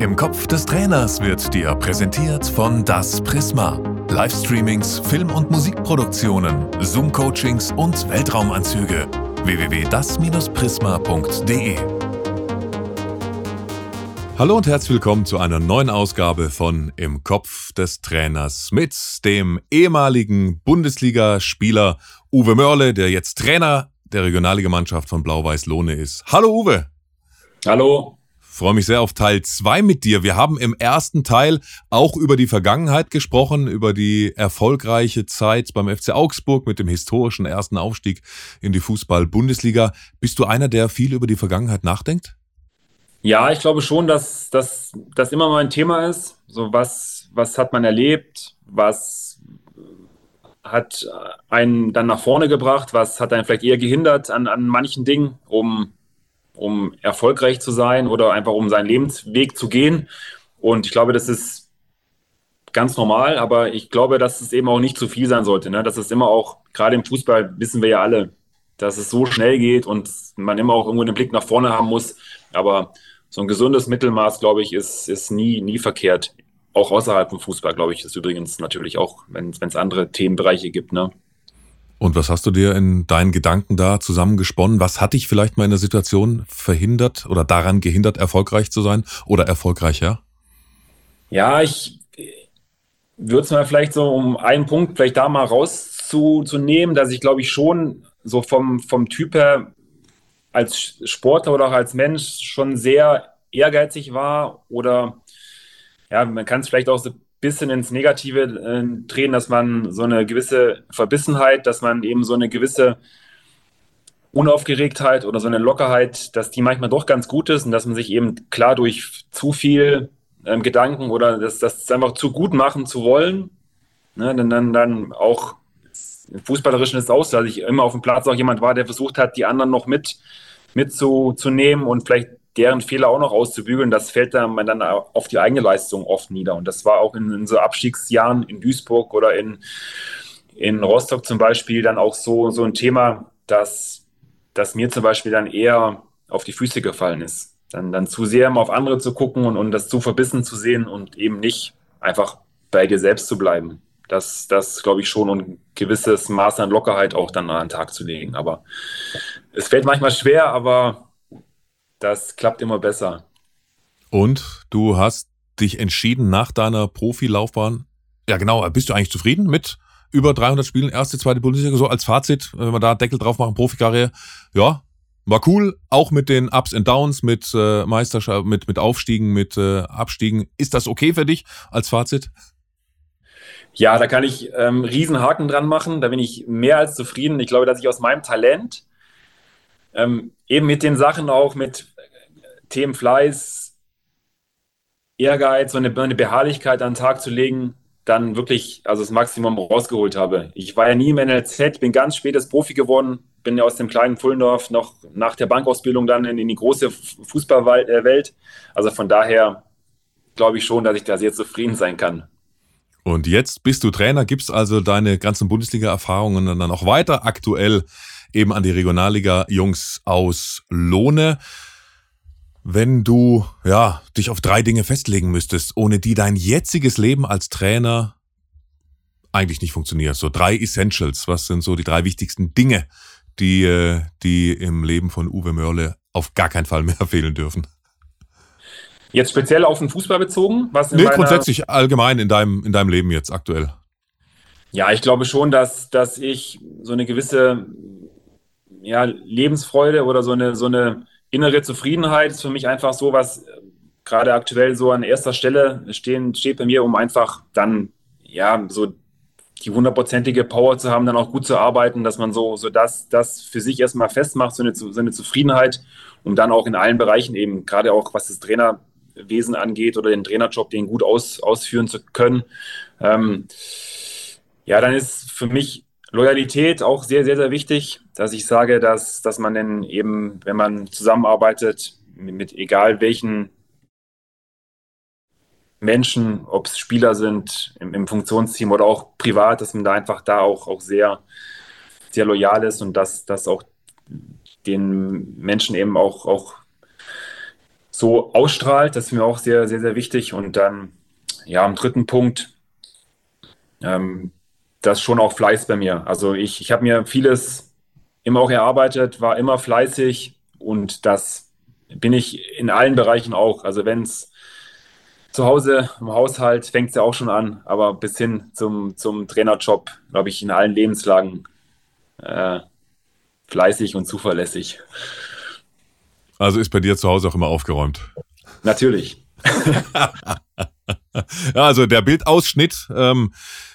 Im Kopf des Trainers wird dir präsentiert von Das Prisma. Livestreamings, Film- und Musikproduktionen, Zoom-Coachings und Weltraumanzüge. www.das-prisma.de Hallo und herzlich willkommen zu einer neuen Ausgabe von Im Kopf des Trainers mit dem ehemaligen Bundesligaspieler Uwe Mörle, der jetzt Trainer der Regionalligamannschaft von Blau-Weiß Lohne ist. Hallo Uwe. Hallo freue mich sehr auf Teil zwei mit dir. Wir haben im ersten Teil auch über die Vergangenheit gesprochen, über die erfolgreiche Zeit beim FC Augsburg mit dem historischen ersten Aufstieg in die Fußball-Bundesliga. Bist du einer, der viel über die Vergangenheit nachdenkt? Ja, ich glaube schon, dass das immer mal ein Thema ist. So was, was hat man erlebt? Was hat einen dann nach vorne gebracht? Was hat einen vielleicht eher gehindert an, an manchen Dingen, um um erfolgreich zu sein oder einfach um seinen Lebensweg zu gehen. Und ich glaube, das ist ganz normal, aber ich glaube, dass es eben auch nicht zu viel sein sollte. Ne? Dass es immer auch, gerade im Fußball wissen wir ja alle, dass es so schnell geht und man immer auch irgendwo den Blick nach vorne haben muss. Aber so ein gesundes Mittelmaß, glaube ich, ist, ist nie, nie verkehrt. Auch außerhalb vom Fußball, glaube ich, ist übrigens natürlich auch, wenn es andere Themenbereiche gibt. Ne? Und was hast du dir in deinen Gedanken da zusammengesponnen? Was hat dich vielleicht mal in der Situation verhindert oder daran gehindert, erfolgreich zu sein oder erfolgreicher? Ja, ich würde es mal vielleicht so um einen Punkt vielleicht da mal rauszunehmen, dass ich glaube ich schon so vom, vom Typ her als Sportler oder auch als Mensch schon sehr ehrgeizig war oder ja, man kann es vielleicht auch so bisschen ins Negative äh, drehen, dass man so eine gewisse Verbissenheit, dass man eben so eine gewisse Unaufgeregtheit oder so eine Lockerheit, dass die manchmal doch ganz gut ist und dass man sich eben klar durch zu viel ähm, Gedanken oder das, das einfach zu gut machen zu wollen, ne, dann, dann, dann auch im Fußballerischen ist es aus, dass ich immer auf dem Platz auch jemand war, der versucht hat, die anderen noch mit mitzunehmen und vielleicht deren Fehler auch noch auszubügeln, das fällt dann, dann auf die eigene Leistung oft nieder. Und das war auch in, in so Abstiegsjahren in Duisburg oder in, in Rostock zum Beispiel dann auch so, so ein Thema, dass, dass mir zum Beispiel dann eher auf die Füße gefallen ist. Dann, dann zu sehr auf andere zu gucken und, und das zu verbissen zu sehen und eben nicht einfach bei dir selbst zu bleiben. Das, das glaube ich schon und ein gewisses Maß an Lockerheit auch dann an den Tag zu legen. Aber es fällt manchmal schwer, aber das klappt immer besser. Und du hast dich entschieden nach deiner Profilaufbahn. Ja, genau. Bist du eigentlich zufrieden mit über 300 Spielen, erste, zweite Bundesliga? So als Fazit, wenn wir da Deckel drauf machen, Profikarriere. Ja, war cool. Auch mit den Ups and Downs, mit äh, Meisterschaft, mit, mit Aufstiegen, mit äh, Abstiegen. Ist das okay für dich als Fazit? Ja, da kann ich ähm, Riesenhaken dran machen. Da bin ich mehr als zufrieden. Ich glaube, dass ich aus meinem Talent ähm, eben mit den Sachen auch mit Themen Fleiß, Ehrgeiz, so eine, Beharrlichkeit an den Tag zu legen, dann wirklich also das Maximum rausgeholt habe. Ich war ja nie im NLZ, bin ganz spät als Profi geworden, bin ja aus dem kleinen Pullendorf noch nach der Bankausbildung dann in, in die große Fußballwelt. Also von daher glaube ich schon, dass ich da sehr zufrieden sein kann. Und jetzt bist du Trainer, gibst also deine ganzen Bundesliga-Erfahrungen dann auch weiter aktuell eben an die Regionalliga-Jungs aus Lohne. Wenn du ja dich auf drei Dinge festlegen müsstest, ohne die dein jetziges Leben als Trainer eigentlich nicht funktioniert. So drei Essentials. Was sind so die drei wichtigsten Dinge, die, äh, die im Leben von Uwe Mörle auf gar keinen Fall mehr fehlen dürfen? Jetzt speziell auf den Fußball bezogen? Was nee, grundsätzlich allgemein in deinem, in deinem Leben jetzt aktuell. Ja, ich glaube schon, dass, dass ich so eine gewisse ja, Lebensfreude oder so eine, so eine innere Zufriedenheit ist für mich einfach so, was äh, gerade aktuell so an erster Stelle stehen, steht bei mir, um einfach dann, ja, so die hundertprozentige Power zu haben, dann auch gut zu arbeiten, dass man so, so das, das für sich erstmal festmacht, so eine, so eine Zufriedenheit, um dann auch in allen Bereichen eben, gerade auch was das Trainerwesen angeht oder den Trainerjob, den gut aus, ausführen zu können. Ähm, ja, dann ist für mich Loyalität auch sehr, sehr, sehr wichtig, dass ich sage, dass, dass man denn eben, wenn man zusammenarbeitet, mit, mit egal welchen Menschen, ob es Spieler sind im, im, Funktionsteam oder auch privat, dass man da einfach da auch, auch sehr, sehr loyal ist und dass das auch den Menschen eben auch, auch so ausstrahlt. Das ist mir auch sehr, sehr, sehr wichtig. Und dann, ja, am dritten Punkt, ähm, das schon auch Fleiß bei mir. Also ich, ich habe mir vieles immer auch erarbeitet, war immer fleißig und das bin ich in allen Bereichen auch. Also wenn es zu Hause im Haushalt fängt es ja auch schon an, aber bis hin zum, zum Trainerjob, glaube ich, in allen Lebenslagen äh, fleißig und zuverlässig. Also ist bei dir zu Hause auch immer aufgeräumt? Natürlich. ja, also der Bildausschnitt, ähm,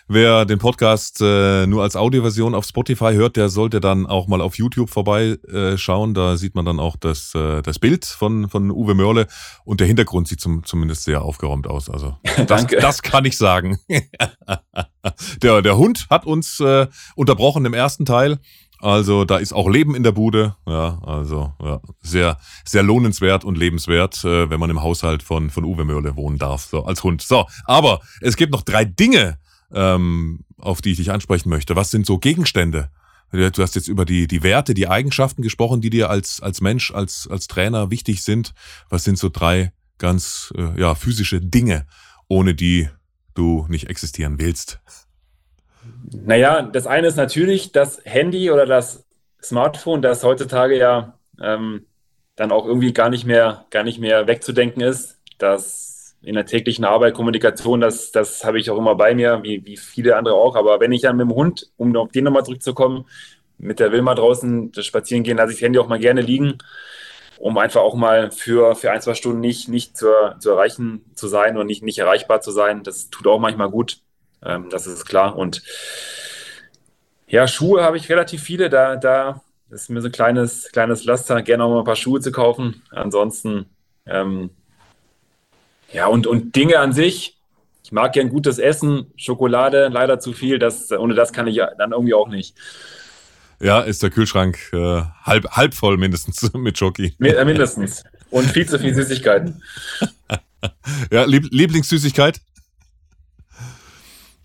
wer den Podcast äh, nur als Audioversion auf Spotify hört, der sollte dann auch mal auf YouTube vorbeischauen. Äh, da sieht man dann auch das, äh, das Bild von, von Uwe Mörle und der Hintergrund sieht zum, zumindest sehr aufgeräumt aus. Also das, Danke. das kann ich sagen. der, der Hund hat uns äh, unterbrochen im ersten Teil. Also da ist auch Leben in der Bude. Ja, also ja, sehr, sehr lohnenswert und lebenswert, äh, wenn man im Haushalt von, von Uwe Mörle wohnen darf, so als Hund. So, aber es gibt noch drei Dinge, ähm, auf die ich dich ansprechen möchte. Was sind so Gegenstände? Du hast jetzt über die, die Werte, die Eigenschaften gesprochen, die dir als, als Mensch, als, als Trainer wichtig sind. Was sind so drei ganz äh, ja, physische Dinge, ohne die du nicht existieren willst? Naja, das eine ist natürlich das Handy oder das Smartphone, das heutzutage ja ähm, dann auch irgendwie gar nicht mehr, gar nicht mehr wegzudenken ist. Das in der täglichen Arbeit, Kommunikation, das, das habe ich auch immer bei mir, wie, wie viele andere auch. Aber wenn ich dann mit dem Hund, um auf den nochmal zurückzukommen, mit der Wilma draußen Spazieren gehen, lasse ich das Handy auch mal gerne liegen, um einfach auch mal für, für ein, zwei Stunden nicht, nicht zu, zu erreichen zu sein und nicht, nicht erreichbar zu sein. Das tut auch manchmal gut. Ähm, das ist klar. Und ja, Schuhe habe ich relativ viele. Da, da ist mir so ein kleines, kleines Laster, gerne auch mal ein paar Schuhe zu kaufen. Ansonsten, ähm, ja, und, und Dinge an sich. Ich mag gern gutes Essen, Schokolade, leider zu viel. Das, ohne das kann ich dann irgendwie auch nicht. Ja, ist der Kühlschrank äh, halb, halb voll mindestens mit Schoki. Äh, mindestens. Und viel zu viel Süßigkeiten. ja, Lieb Lieblingssüßigkeit?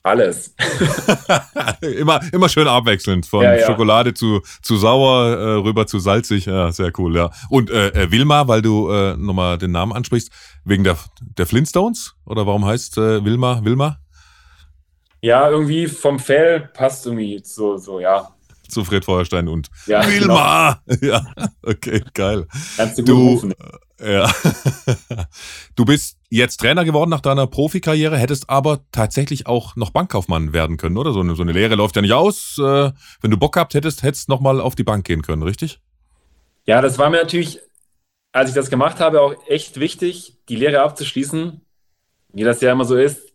Alles. immer, immer schön abwechselnd. Von ja, ja. Schokolade zu, zu sauer äh, rüber zu salzig. Ja, sehr cool, ja. Und äh, äh, Wilma, weil du äh, nochmal den Namen ansprichst, wegen der, der Flintstones? Oder warum heißt äh, Wilma Wilma? Ja, irgendwie vom Fell passt irgendwie so, so, ja. Zu Fred Feuerstein und ja, Wilma! Genau. Ja, okay, geil. Kannst du gut du, rufen. Ja. Du bist jetzt Trainer geworden nach deiner Profikarriere, hättest aber tatsächlich auch noch Bankkaufmann werden können, oder? So eine, so eine Lehre läuft ja nicht aus. Äh, wenn du Bock gehabt hättest, hättest du nochmal auf die Bank gehen können, richtig? Ja, das war mir natürlich, als ich das gemacht habe, auch echt wichtig, die Lehre abzuschließen. Wie das ja immer so ist,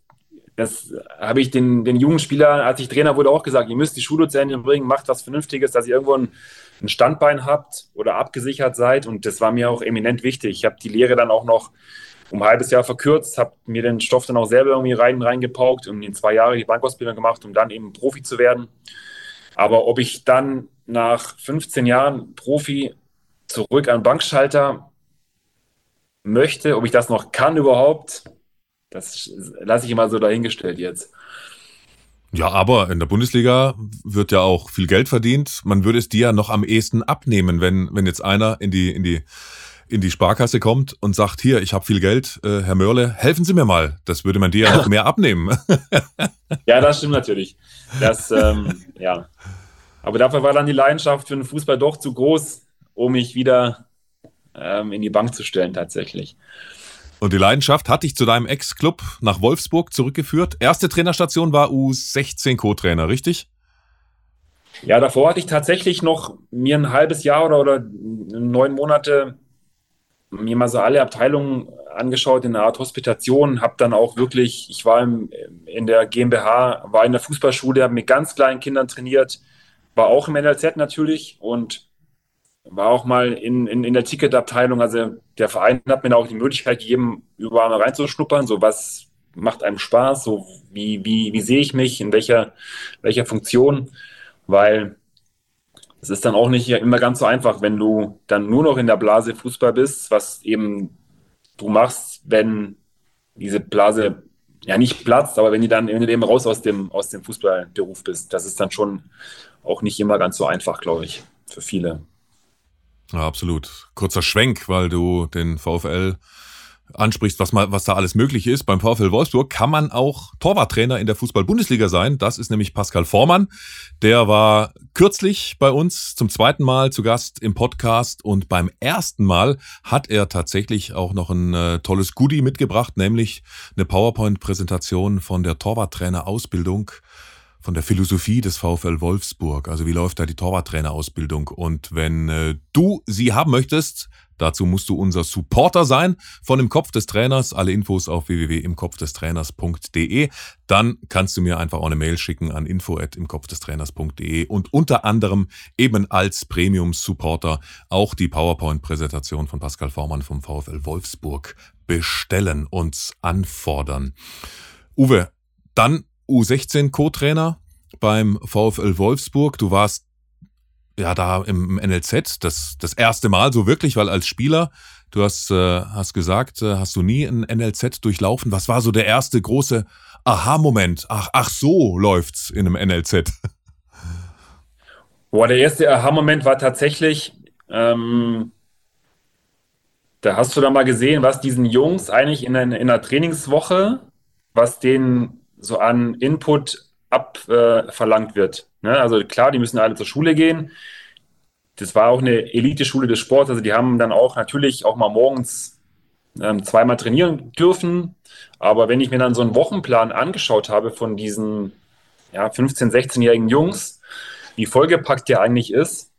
das habe ich den, den jungen Spielern, als ich Trainer wurde, auch gesagt, ihr müsst die Schule bringen, macht was Vernünftiges, dass ihr irgendwo ein ein Standbein habt oder abgesichert seid. Und das war mir auch eminent wichtig. Ich habe die Lehre dann auch noch um ein halbes Jahr verkürzt, habe mir den Stoff dann auch selber irgendwie rein, reingepaukt und in zwei Jahre die Bankausbildung gemacht, um dann eben Profi zu werden. Aber ob ich dann nach 15 Jahren Profi zurück an Bankschalter möchte, ob ich das noch kann überhaupt, das lasse ich immer so dahingestellt jetzt. Ja, aber in der Bundesliga wird ja auch viel Geld verdient. Man würde es dir ja noch am ehesten abnehmen, wenn, wenn jetzt einer in die, in die, in die Sparkasse kommt und sagt, hier, ich habe viel Geld, äh, Herr Mörle, helfen Sie mir mal. Das würde man dir ja noch mehr abnehmen. ja, das stimmt natürlich. Das, ähm, ja. Aber dafür war dann die Leidenschaft für den Fußball doch zu groß, um mich wieder ähm, in die Bank zu stellen tatsächlich. Und die Leidenschaft hat dich zu deinem Ex-Club nach Wolfsburg zurückgeführt. Erste Trainerstation war U16 Co-Trainer, richtig? Ja, davor hatte ich tatsächlich noch mir ein halbes Jahr oder, oder neun Monate mir mal so alle Abteilungen angeschaut in einer Art Hospitation, habe dann auch wirklich, ich war im, in der GmbH, war in der Fußballschule, habe mit ganz kleinen Kindern trainiert, war auch im NLZ natürlich und war auch mal in, in, in der Ticketabteilung. Also der Verein hat mir auch die Möglichkeit gegeben, überall mal reinzuschnuppern. So was macht einem Spaß, so wie, wie, wie sehe ich mich, in welcher, welcher Funktion, weil es ist dann auch nicht immer ganz so einfach, wenn du dann nur noch in der Blase Fußball bist, was eben du machst, wenn diese Blase ja nicht platzt, aber wenn du dann eben raus aus dem, aus dem Fußballberuf bist, das ist dann schon auch nicht immer ganz so einfach, glaube ich, für viele. Ja, absolut. Kurzer Schwenk, weil du den VfL ansprichst, was, mal, was da alles möglich ist. Beim VfL Wolfsburg kann man auch Torwarttrainer in der Fußball-Bundesliga sein. Das ist nämlich Pascal Vormann. Der war kürzlich bei uns zum zweiten Mal zu Gast im Podcast und beim ersten Mal hat er tatsächlich auch noch ein äh, tolles Goodie mitgebracht, nämlich eine PowerPoint-Präsentation von der Torwarttrainer-Ausbildung von der Philosophie des VfL Wolfsburg. Also wie läuft da die Torwarttrainerausbildung? Und wenn äh, du sie haben möchtest, dazu musst du unser Supporter sein von im Kopf des Trainers. Alle Infos auf www.imkopfdestrainers.de. Dann kannst du mir einfach auch eine Mail schicken an info@imkopfdestrainers.de und unter anderem eben als Premium Supporter auch die PowerPoint-Präsentation von Pascal Vormann vom VfL Wolfsburg bestellen und anfordern. Uwe, dann U16 Co-Trainer beim VfL Wolfsburg. Du warst ja da im NLZ das, das erste Mal so wirklich, weil als Spieler, du hast, äh, hast gesagt, äh, hast du nie ein NLZ durchlaufen. Was war so der erste große Aha-Moment? Ach, ach so läuft's in einem NLZ. Boah, der erste Aha-Moment war tatsächlich, ähm, da hast du da mal gesehen, was diesen Jungs eigentlich in einer, in einer Trainingswoche, was denen so an Input abverlangt äh, wird. Ne? Also klar, die müssen alle zur Schule gehen. Das war auch eine Elite-Schule des Sports. Also die haben dann auch natürlich auch mal morgens ähm, zweimal trainieren dürfen. Aber wenn ich mir dann so einen Wochenplan angeschaut habe von diesen ja, 15-, 16-jährigen Jungs, wie vollgepackt der eigentlich ist,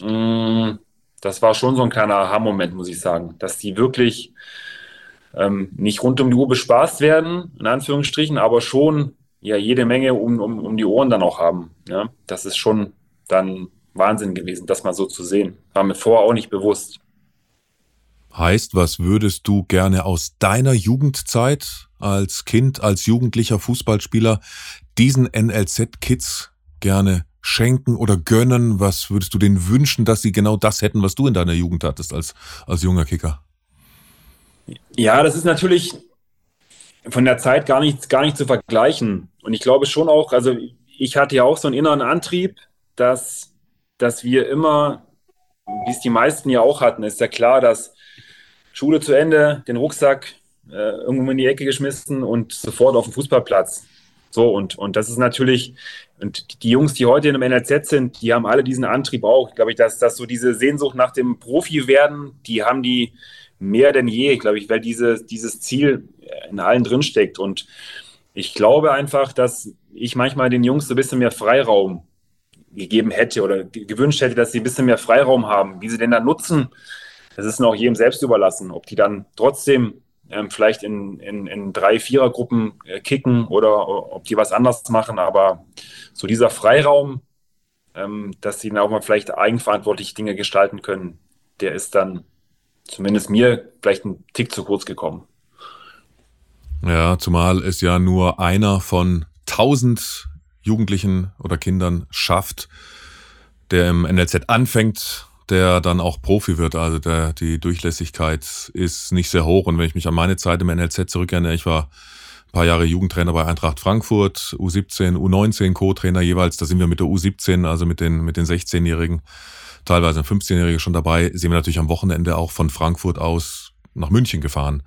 mh, mm, das war schon so ein kleiner Aha-Moment, muss ich sagen, dass die wirklich ähm, nicht rund um die Uhr bespaßt werden, in Anführungsstrichen, aber schon ja jede Menge um, um, um die Ohren dann auch haben. Ja? Das ist schon dann Wahnsinn gewesen, das mal so zu sehen. War mir vorher auch nicht bewusst. Heißt, was würdest du gerne aus deiner Jugendzeit als Kind, als jugendlicher Fußballspieler diesen NLZ-Kids gerne schenken oder gönnen? Was würdest du denen wünschen, dass sie genau das hätten, was du in deiner Jugend hattest als, als junger Kicker? Ja, das ist natürlich von der Zeit gar nicht, gar nicht zu vergleichen. Und ich glaube schon auch, also ich hatte ja auch so einen inneren Antrieb, dass, dass wir immer, wie es die meisten ja auch hatten, ist ja klar, dass Schule zu Ende, den Rucksack äh, irgendwo in die Ecke geschmissen und sofort auf den Fußballplatz. So, und, und das ist natürlich, und die Jungs, die heute in einem NLZ sind, die haben alle diesen Antrieb auch. Glaube ich, dass, dass so diese Sehnsucht nach dem Profi werden, die haben die, mehr denn je, glaube ich, weil diese, dieses Ziel in allen drin steckt. Und ich glaube einfach, dass ich manchmal den Jungs so ein bisschen mehr Freiraum gegeben hätte oder gewünscht hätte, dass sie ein bisschen mehr Freiraum haben. Wie sie den dann nutzen, das ist noch jedem selbst überlassen. Ob die dann trotzdem ähm, vielleicht in, in, in drei, vierer Gruppen äh, kicken oder ob die was anders machen. Aber so dieser Freiraum, ähm, dass sie dann auch mal vielleicht eigenverantwortlich Dinge gestalten können, der ist dann zumindest mir vielleicht ein Tick zu kurz gekommen. Ja, zumal es ja nur einer von tausend Jugendlichen oder Kindern schafft, der im NLZ anfängt, der dann auch Profi wird. Also der, die Durchlässigkeit ist nicht sehr hoch. Und wenn ich mich an meine Zeit im NLZ zurückerinnere, ich war ein paar Jahre Jugendtrainer bei Eintracht Frankfurt, U17, U19 Co-Trainer jeweils. Da sind wir mit der U17, also mit den, mit den 16-Jährigen teilweise ein 15-Jähriger schon dabei, sind wir natürlich am Wochenende auch von Frankfurt aus nach München gefahren.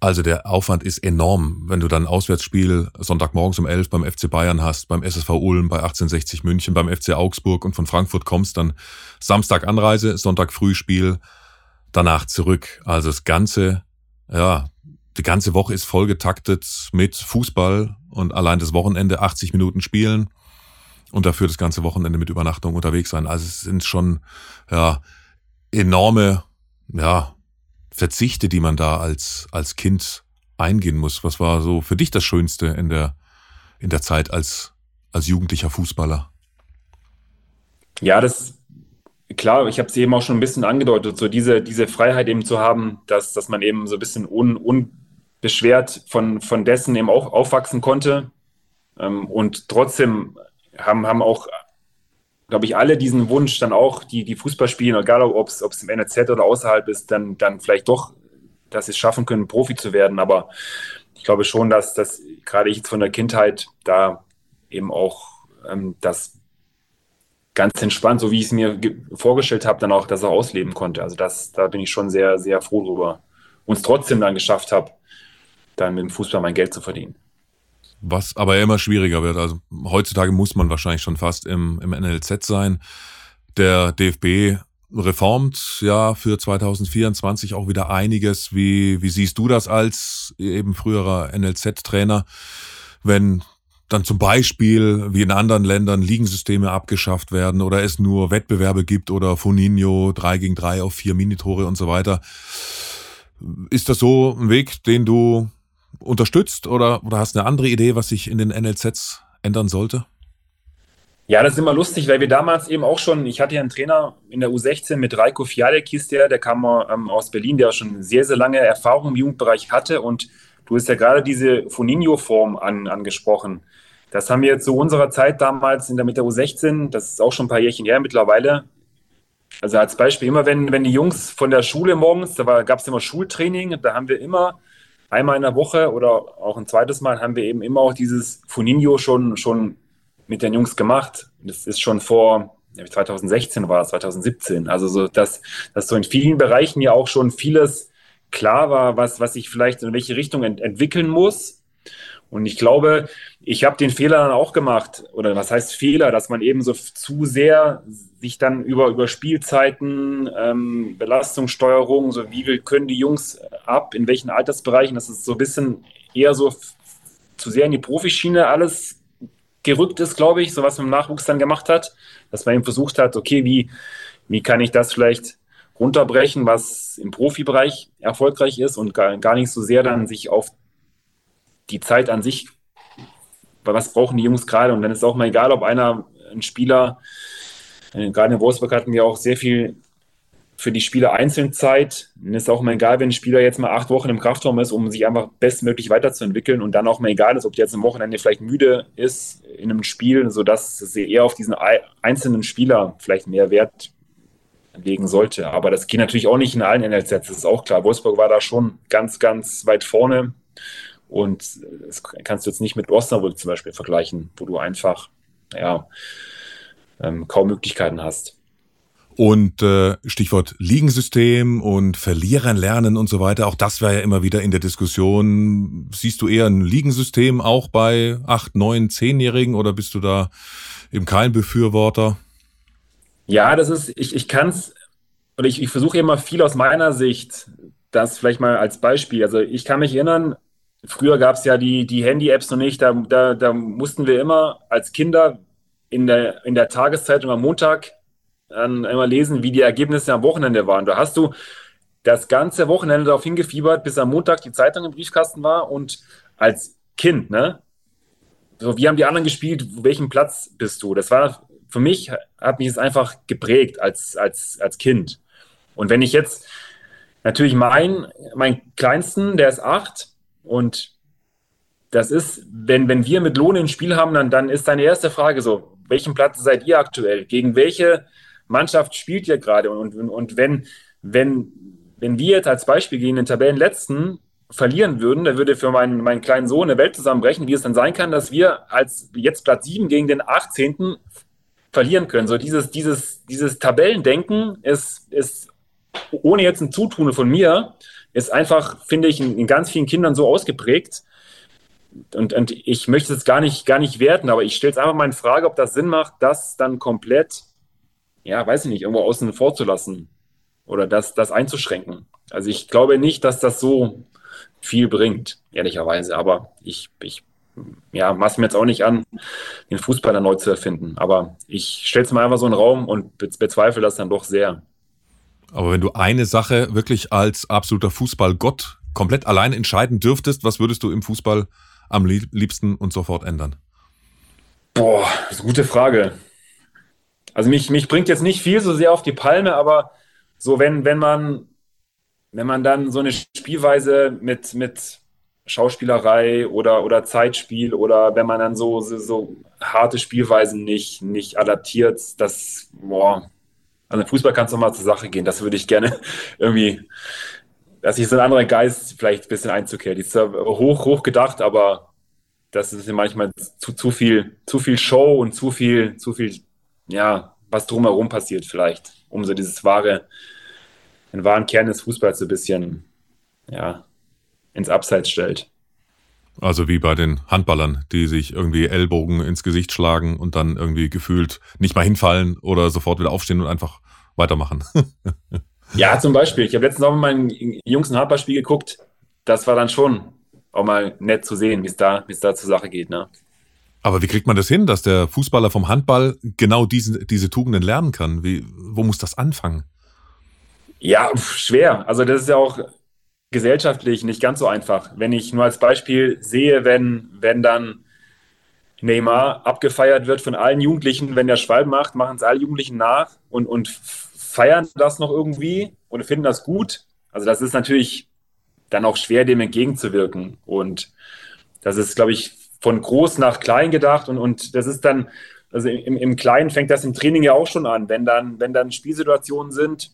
Also der Aufwand ist enorm, wenn du dann Auswärtsspiel Sonntagmorgens um 11 beim FC Bayern hast, beim SSV Ulm, bei 1860 München, beim FC Augsburg und von Frankfurt kommst dann Samstag Anreise, Sonntag Frühspiel, danach zurück. Also das ganze, ja, die ganze Woche ist vollgetaktet mit Fußball und allein das Wochenende 80 Minuten spielen und dafür das ganze Wochenende mit Übernachtung unterwegs sein. Also es sind schon ja enorme ja Verzichte, die man da als als Kind eingehen muss. Was war so für dich das Schönste in der in der Zeit als als jugendlicher Fußballer? Ja, das klar, ich habe es eben auch schon ein bisschen angedeutet, so diese, diese Freiheit eben zu haben, dass, dass man eben so ein bisschen un, unbeschwert von, von dessen eben auch aufwachsen konnte ähm, und trotzdem haben, haben auch, glaube ich, alle diesen Wunsch, dann auch die, die Fußball spielen, egal ob es im NRZ oder außerhalb ist, dann, dann vielleicht doch, dass sie es schaffen können, Profi zu werden. Aber ich glaube schon, dass, dass gerade ich jetzt von der Kindheit da eben auch ähm, das ganz entspannt, so wie ich es mir vorgestellt habe, dann auch das auch ausleben konnte. Also das, da bin ich schon sehr, sehr froh drüber. Und es trotzdem dann geschafft habe, dann mit dem Fußball mein Geld zu verdienen. Was aber immer schwieriger wird. Also heutzutage muss man wahrscheinlich schon fast im, im NLZ sein. Der DFB reformt ja für 2024 auch wieder einiges. Wie, wie siehst du das als eben früherer NLZ-Trainer, wenn dann zum Beispiel wie in anderen Ländern Ligensysteme abgeschafft werden oder es nur Wettbewerbe gibt oder Foninho 3 gegen 3 auf vier Minitore und so weiter. Ist das so ein Weg, den du unterstützt oder, oder hast eine andere Idee, was sich in den NLZs ändern sollte? Ja, das ist immer lustig, weil wir damals eben auch schon, ich hatte ja einen Trainer in der U16 mit Reiko Fialek hieß der, der kam ähm, aus Berlin, der schon sehr, sehr lange Erfahrung im Jugendbereich hatte und du hast ja gerade diese Foninho-Form an, angesprochen. Das haben wir zu unserer Zeit damals in der, mit der U16, das ist auch schon ein paar Jährchen her mittlerweile. Also als Beispiel, immer wenn, wenn die Jungs von der Schule morgens, da gab es immer Schultraining, da haben wir immer einmal in der Woche oder auch ein zweites Mal haben wir eben immer auch dieses Funinho schon, schon mit den Jungs gemacht. Das ist schon vor 2016 war es, 2017. Also so, dass, dass so in vielen Bereichen ja auch schon vieles klar war, was, was ich vielleicht in welche Richtung ent entwickeln muss. Und ich glaube, ich habe den Fehler dann auch gemacht, oder was heißt Fehler, dass man eben so zu sehr sich dann über, über Spielzeiten, ähm, Belastungssteuerung, so wie können die Jungs ab, in welchen Altersbereichen, das ist so ein bisschen eher so zu sehr in die Profischiene alles gerückt ist, glaube ich, so was man im Nachwuchs dann gemacht hat, dass man eben versucht hat, okay, wie, wie kann ich das vielleicht runterbrechen, was im Profibereich erfolgreich ist und gar, gar nicht so sehr dann sich auf die Zeit an sich, was brauchen die Jungs gerade? Und dann ist auch mal egal, ob einer, ein Spieler, äh, gerade in Wolfsburg hatten wir auch sehr viel für die Spieler einzeln Zeit. Dann ist auch mal egal, wenn ein Spieler jetzt mal acht Wochen im Kraftraum ist, um sich einfach bestmöglich weiterzuentwickeln und dann auch mal egal ist, ob der jetzt am Wochenende vielleicht müde ist in einem Spiel, sodass sie eher auf diesen einzelnen Spieler vielleicht mehr Wert legen sollte. Aber das geht natürlich auch nicht in allen NLZ, das ist auch klar. Wolfsburg war da schon ganz, ganz weit vorne und das kannst du jetzt nicht mit Osnabrück zum Beispiel vergleichen, wo du einfach ja, ähm, kaum Möglichkeiten hast. Und äh, Stichwort Ligensystem und Verlierern lernen und so weiter, auch das wäre ja immer wieder in der Diskussion. Siehst du eher ein Ligensystem auch bei acht, neun, zehnjährigen oder bist du da eben kein Befürworter? Ja, das ist, ich, ich kann es, oder ich, ich versuche immer viel aus meiner Sicht, das vielleicht mal als Beispiel. Also ich kann mich erinnern, Früher gab es ja die, die Handy-Apps noch nicht. Da, da, da mussten wir immer als Kinder in der, in der Tageszeitung am Montag dann immer lesen, wie die Ergebnisse am Wochenende waren. Da hast du das ganze Wochenende darauf hingefiebert, bis am Montag die Zeitung im Briefkasten war und als Kind, ne? So, wie haben die anderen gespielt? Welchen Platz bist du? Das war für mich, hat mich es einfach geprägt als, als, als Kind. Und wenn ich jetzt natürlich meinen, meinen Kleinsten, der ist acht, und das ist, wenn, wenn wir mit Lohn ein Spiel haben, dann, dann ist deine erste Frage so, welchen Platz seid ihr aktuell? Gegen welche Mannschaft spielt ihr gerade? Und, und, und wenn, wenn, wenn wir jetzt als Beispiel gegen den Tabellenletzten verlieren würden, dann würde für meinen, meinen kleinen Sohn eine Welt zusammenbrechen, wie es dann sein kann, dass wir als jetzt Platz 7 gegen den 18. verlieren können. So dieses, dieses, dieses Tabellendenken ist, ist ohne jetzt ein Zutun von mir, ist einfach, finde ich, in, in ganz vielen Kindern so ausgeprägt. Und, und ich möchte es gar nicht, gar nicht werten, aber ich stelle es einfach mal in Frage, ob das Sinn macht, das dann komplett, ja, weiß ich nicht, irgendwo außen vor zu lassen oder das, das einzuschränken. Also ich glaube nicht, dass das so viel bringt, ehrlicherweise. Aber ich, ich ja, maß mir jetzt auch nicht an, den Fußball erneut zu erfinden. Aber ich stelle es mal einfach so in den Raum und bezweifle das dann doch sehr. Aber wenn du eine Sache wirklich als absoluter Fußballgott komplett allein entscheiden dürftest, was würdest du im Fußball am liebsten und sofort ändern? Boah, das ist eine gute Frage. Also mich, mich bringt jetzt nicht viel so sehr auf die Palme, aber so wenn, wenn man, wenn man dann so eine Spielweise mit, mit Schauspielerei oder, oder Zeitspiel oder wenn man dann so, so, so harte Spielweisen nicht, nicht adaptiert, das, boah, also im Fußball kann es nochmal zur Sache gehen. Das würde ich gerne irgendwie, dass ich so einen anderen Geist vielleicht ein bisschen einzukehren. Die ist hoch, hoch gedacht, aber das ist manchmal zu, zu viel, zu viel Show und zu viel, zu viel, ja, was drumherum passiert vielleicht, um so dieses wahre, den wahren Kern des Fußballs so ein bisschen, ja, ins Abseits stellt. Also wie bei den Handballern, die sich irgendwie Ellbogen ins Gesicht schlagen und dann irgendwie gefühlt nicht mal hinfallen oder sofort wieder aufstehen und einfach weitermachen. ja, zum Beispiel. Ich habe letztens auch mal ein Jungs ein Handballspiel geguckt. Das war dann schon auch mal nett zu sehen, wie es da, wie es da zur Sache geht. Ne? Aber wie kriegt man das hin, dass der Fußballer vom Handball genau diese, diese Tugenden lernen kann? Wie, wo muss das anfangen? Ja, schwer. Also das ist ja auch gesellschaftlich nicht ganz so einfach. Wenn ich nur als Beispiel sehe, wenn, wenn dann Neymar abgefeiert wird von allen Jugendlichen, wenn der Schwalben macht, machen es alle Jugendlichen nach und, und feiern das noch irgendwie und finden das gut. Also das ist natürlich dann auch schwer, dem entgegenzuwirken. Und das ist, glaube ich, von groß nach klein gedacht und, und das ist dann, also im, im Kleinen fängt das im Training ja auch schon an, wenn dann, wenn dann Spielsituationen sind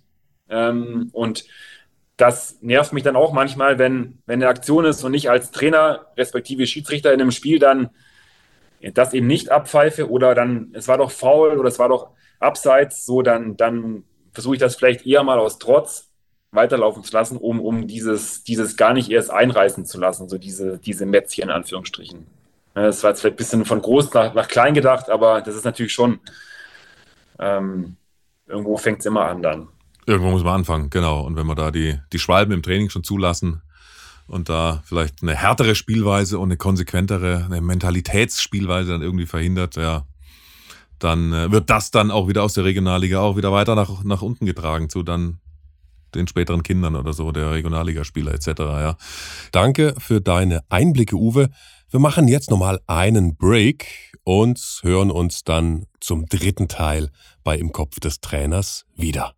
ähm, und das nervt mich dann auch manchmal, wenn, wenn eine Aktion ist und ich als Trainer, respektive Schiedsrichter in einem Spiel dann das eben nicht abpfeife oder dann, es war doch faul oder es war doch abseits, so dann, dann versuche ich das vielleicht eher mal aus Trotz weiterlaufen zu lassen, um, um dieses, dieses gar nicht erst einreißen zu lassen, so diese, diese Mätzchen in Anführungsstrichen. Das war jetzt vielleicht ein bisschen von groß nach, nach klein gedacht, aber das ist natürlich schon, ähm, irgendwo fängt es immer an dann. Irgendwo muss man anfangen, genau. Und wenn wir da die, die Schwalben im Training schon zulassen und da vielleicht eine härtere Spielweise und eine konsequentere, eine Mentalitätsspielweise dann irgendwie verhindert, ja, dann äh, wird das dann auch wieder aus der Regionalliga auch wieder weiter nach, nach unten getragen zu dann den späteren Kindern oder so, der Regionalligaspieler etc. Ja. Danke für deine Einblicke, Uwe. Wir machen jetzt nochmal einen Break und hören uns dann zum dritten Teil bei Im Kopf des Trainers wieder.